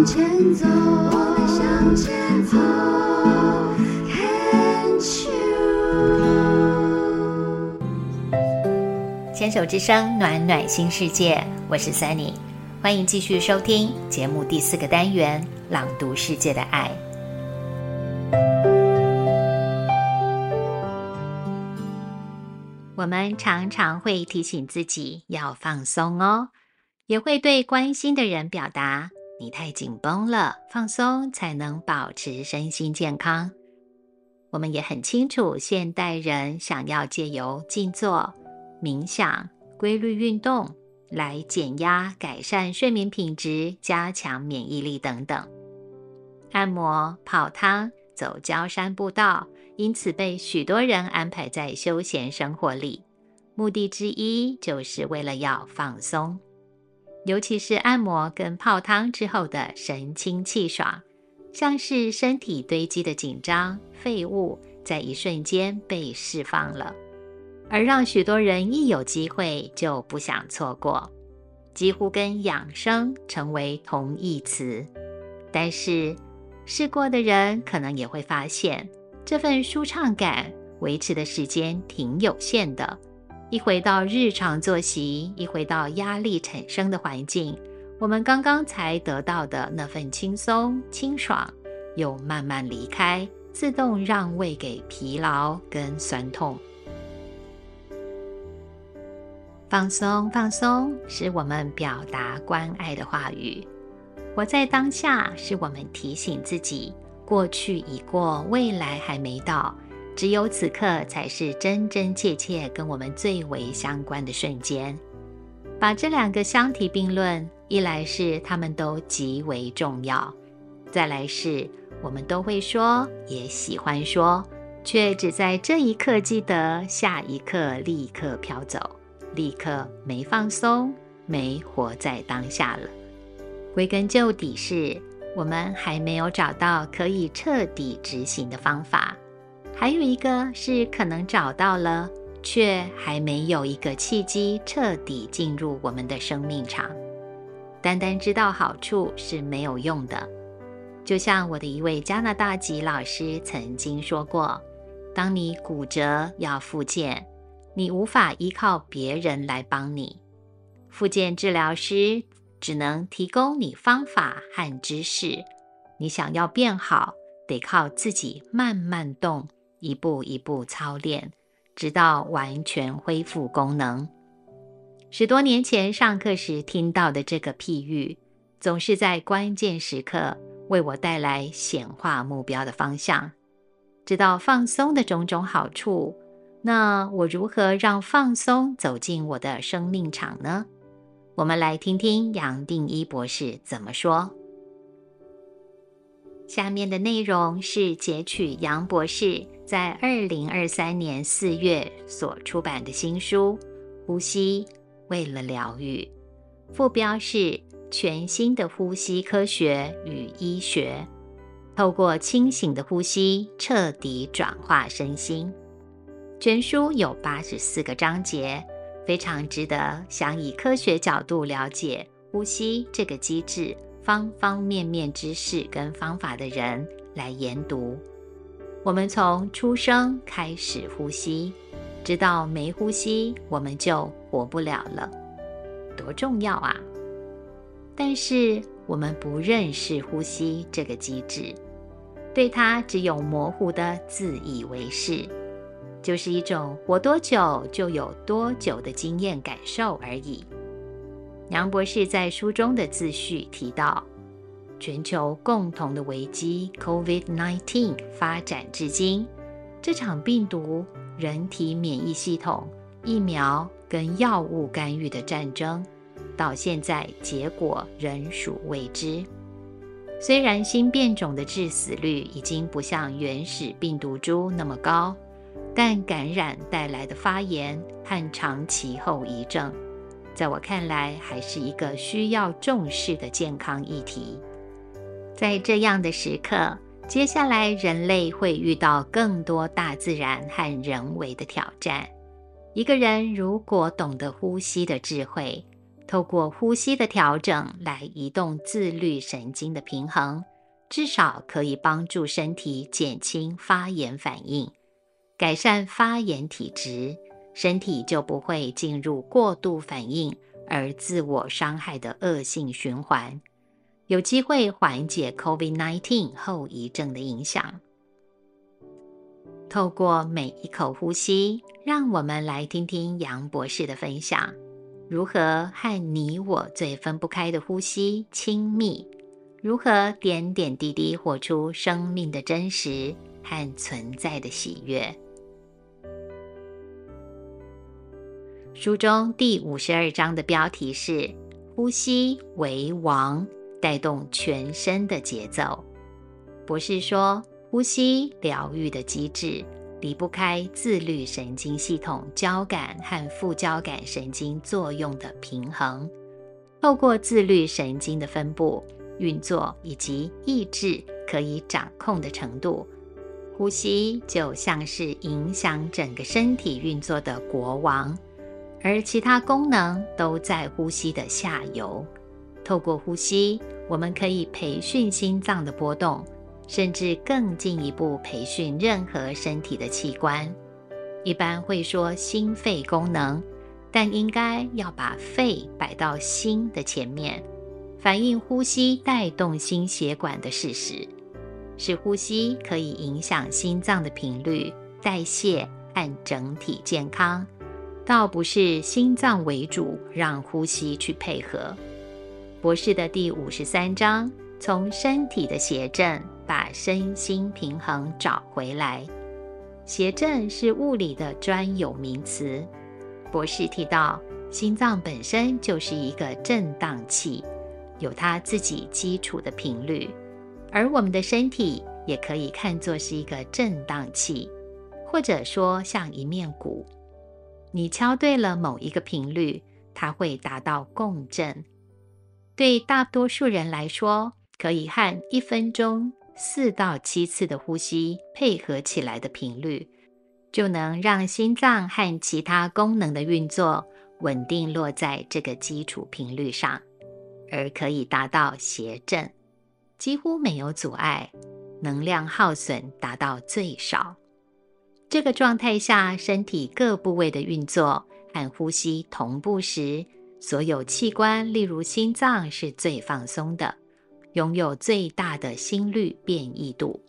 向前走，我们向前走，Can't you？牵手之声，暖暖新世界，我是 Sunny，欢迎继续收听节目第四个单元《朗读世界的爱》。我们常常会提醒自己要放松哦，也会对关心的人表达：“你太紧绷了，放松才能保持身心健康。”我们也很清楚，现代人想要借由静坐、冥想、规律运动来减压、改善睡眠品质、加强免疫力等等。按摩、泡汤、走郊山步道。因此，被许多人安排在休闲生活里，目的之一就是为了要放松，尤其是按摩跟泡汤之后的神清气爽，像是身体堆积的紧张废物在一瞬间被释放了，而让许多人一有机会就不想错过，几乎跟养生成为同义词。但是试过的人可能也会发现。这份舒畅感维持的时间挺有限的，一回到日常作息，一回到压力产生的环境，我们刚刚才得到的那份轻松清爽，又慢慢离开，自动让位给疲劳跟酸痛。放松，放松，是我们表达关爱的话语；活在当下，是我们提醒自己。过去已过，未来还没到，只有此刻才是真真切切跟我们最为相关的瞬间。把这两个相提并论，一来是他们都极为重要，再来是我们都会说，也喜欢说，却只在这一刻记得，下一刻立刻飘走，立刻没放松，没活在当下了。归根究底是。我们还没有找到可以彻底执行的方法，还有一个是可能找到了，却还没有一个契机彻底进入我们的生命场。单单知道好处是没有用的。就像我的一位加拿大籍老师曾经说过：“当你骨折要复健，你无法依靠别人来帮你，复健治疗师。”只能提供你方法和知识，你想要变好，得靠自己慢慢动，一步一步操练，直到完全恢复功能。十多年前上课时听到的这个譬喻，总是在关键时刻为我带来显化目标的方向。知道放松的种种好处，那我如何让放松走进我的生命场呢？我们来听听杨定一博士怎么说。下面的内容是截取杨博士在二零二三年四月所出版的新书《呼吸为了疗愈》，副标是“全新的呼吸科学与医学”，透过清醒的呼吸彻底转化身心。全书有八十四个章节。非常值得想以科学角度了解呼吸这个机制方方面面知识跟方法的人来研读。我们从出生开始呼吸，直到没呼吸我们就活不了了，多重要啊！但是我们不认识呼吸这个机制，对它只有模糊的自以为是。就是一种活多久就有多久的经验感受而已。杨博士在书中的自序提到，全球共同的危机 COVID-19 发展至今，这场病毒、人体免疫系统、疫苗跟药物干预的战争，到现在结果仍属未知。虽然新变种的致死率已经不像原始病毒株那么高。但感染带来的发炎和长期后遗症，在我看来还是一个需要重视的健康议题。在这样的时刻，接下来人类会遇到更多大自然和人为的挑战。一个人如果懂得呼吸的智慧，透过呼吸的调整来移动自律神经的平衡，至少可以帮助身体减轻发炎反应，改善发炎体质，身体就不会进入过度反应而自我伤害的恶性循环，有机会缓解 COVID-19 后遗症的影响。透过每一口呼吸，让我们来听听杨博士的分享。如何和你我最分不开的呼吸亲密？如何点点滴滴活出生命的真实和存在的喜悦？书中第五十二章的标题是“呼吸为王，带动全身的节奏”。博士说，呼吸疗愈的机制。离不开自律神经系统交感和副交感神经作用的平衡。透过自律神经的分布、运作以及意志可以掌控的程度，呼吸就像是影响整个身体运作的国王，而其他功能都在呼吸的下游。透过呼吸，我们可以培训心脏的波动。甚至更进一步培训任何身体的器官，一般会说心肺功能，但应该要把肺摆到心的前面，反映呼吸带动心血管的事实，使呼吸可以影响心脏的频率、代谢和整体健康，倒不是心脏为主，让呼吸去配合。博士的第五十三章。从身体的谐振把身心平衡找回来。谐振是物理的专有名词。博士提到，心脏本身就是一个振荡器，有它自己基础的频率，而我们的身体也可以看作是一个振荡器，或者说像一面鼓。你敲对了某一个频率，它会达到共振。对大多数人来说，可以和一分钟四到七次的呼吸配合起来的频率，就能让心脏和其他功能的运作稳定落在这个基础频率上，而可以达到谐振，几乎没有阻碍，能量耗损达到最少。这个状态下，身体各部位的运作和呼吸同步时，所有器官，例如心脏，是最放松的。拥有最大的心率变异度，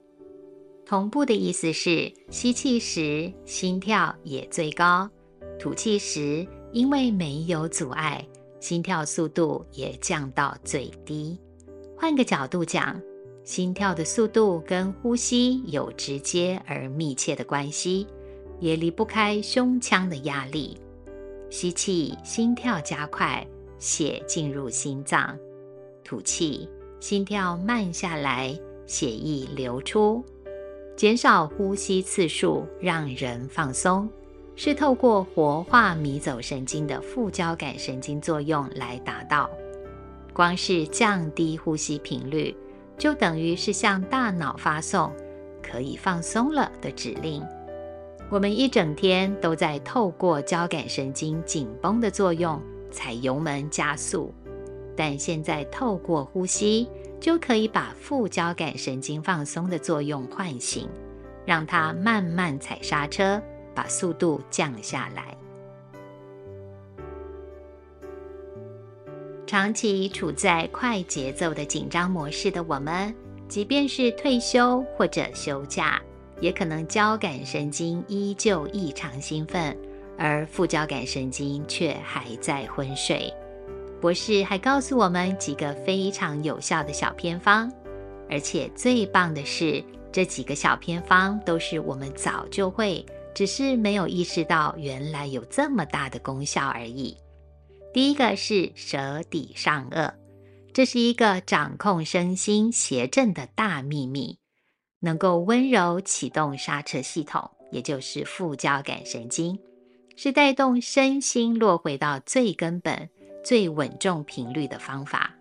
同步的意思是吸气时心跳也最高，吐气时因为没有阻碍，心跳速度也降到最低。换个角度讲，心跳的速度跟呼吸有直接而密切的关系，也离不开胸腔的压力。吸气，心跳加快，血进入心脏；吐气。心跳慢下来，血液流出，减少呼吸次数，让人放松，是透过活化迷走神经的副交感神经作用来达到。光是降低呼吸频率，就等于是向大脑发送可以放松了的指令。我们一整天都在透过交感神经紧绷的作用踩油门加速。但现在透过呼吸，就可以把副交感神经放松的作用唤醒，让它慢慢踩刹车，把速度降下来。长期处在快节奏的紧张模式的我们，即便是退休或者休假，也可能交感神经依旧异常兴奋，而副交感神经却还在昏睡。博士还告诉我们几个非常有效的小偏方，而且最棒的是，这几个小偏方都是我们早就会，只是没有意识到原来有这么大的功效而已。第一个是舌底上颚，这是一个掌控身心谐振的大秘密，能够温柔启动刹车系统，也就是副交感神经，是带动身心落回到最根本。最稳重频率的方法。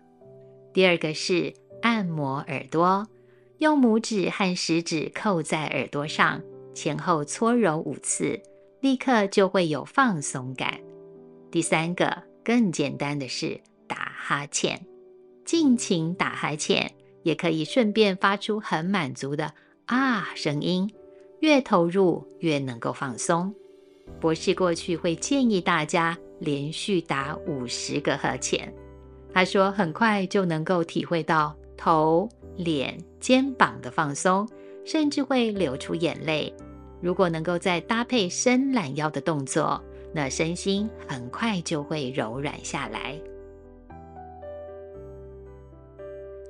第二个是按摩耳朵，用拇指和食指扣在耳朵上，前后搓揉五次，立刻就会有放松感。第三个更简单的是打哈欠，尽情打哈欠，也可以顺便发出很满足的啊声音。越投入，越能够放松。博士过去会建议大家连续打五十个哈欠，他说很快就能够体会到头、脸、肩膀的放松，甚至会流出眼泪。如果能够再搭配伸懒腰的动作，那身心很快就会柔软下来。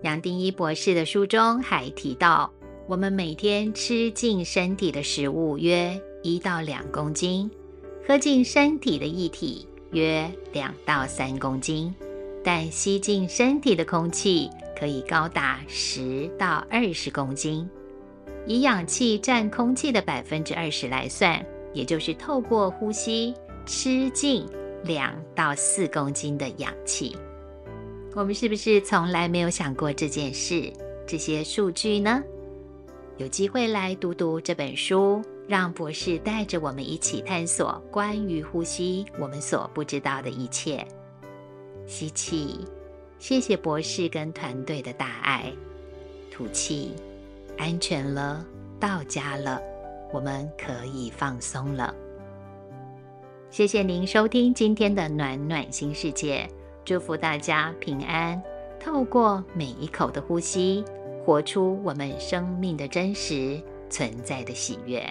杨定一博士的书中还提到，我们每天吃进身体的食物约一到两公斤，喝进身体的液体约两到三公斤，但吸进身体的空气可以高达十到二十公斤。以氧气占空气的百分之二十来算，也就是透过呼吸吃进两到四公斤的氧气。我们是不是从来没有想过这件事、这些数据呢？有机会来读读这本书，让博士带着我们一起探索关于呼吸我们所不知道的一切。吸气，谢谢博士跟团队的大爱。吐气。安全了，到家了，我们可以放松了。谢谢您收听今天的暖暖新世界，祝福大家平安。透过每一口的呼吸，活出我们生命的真实存在的喜悦。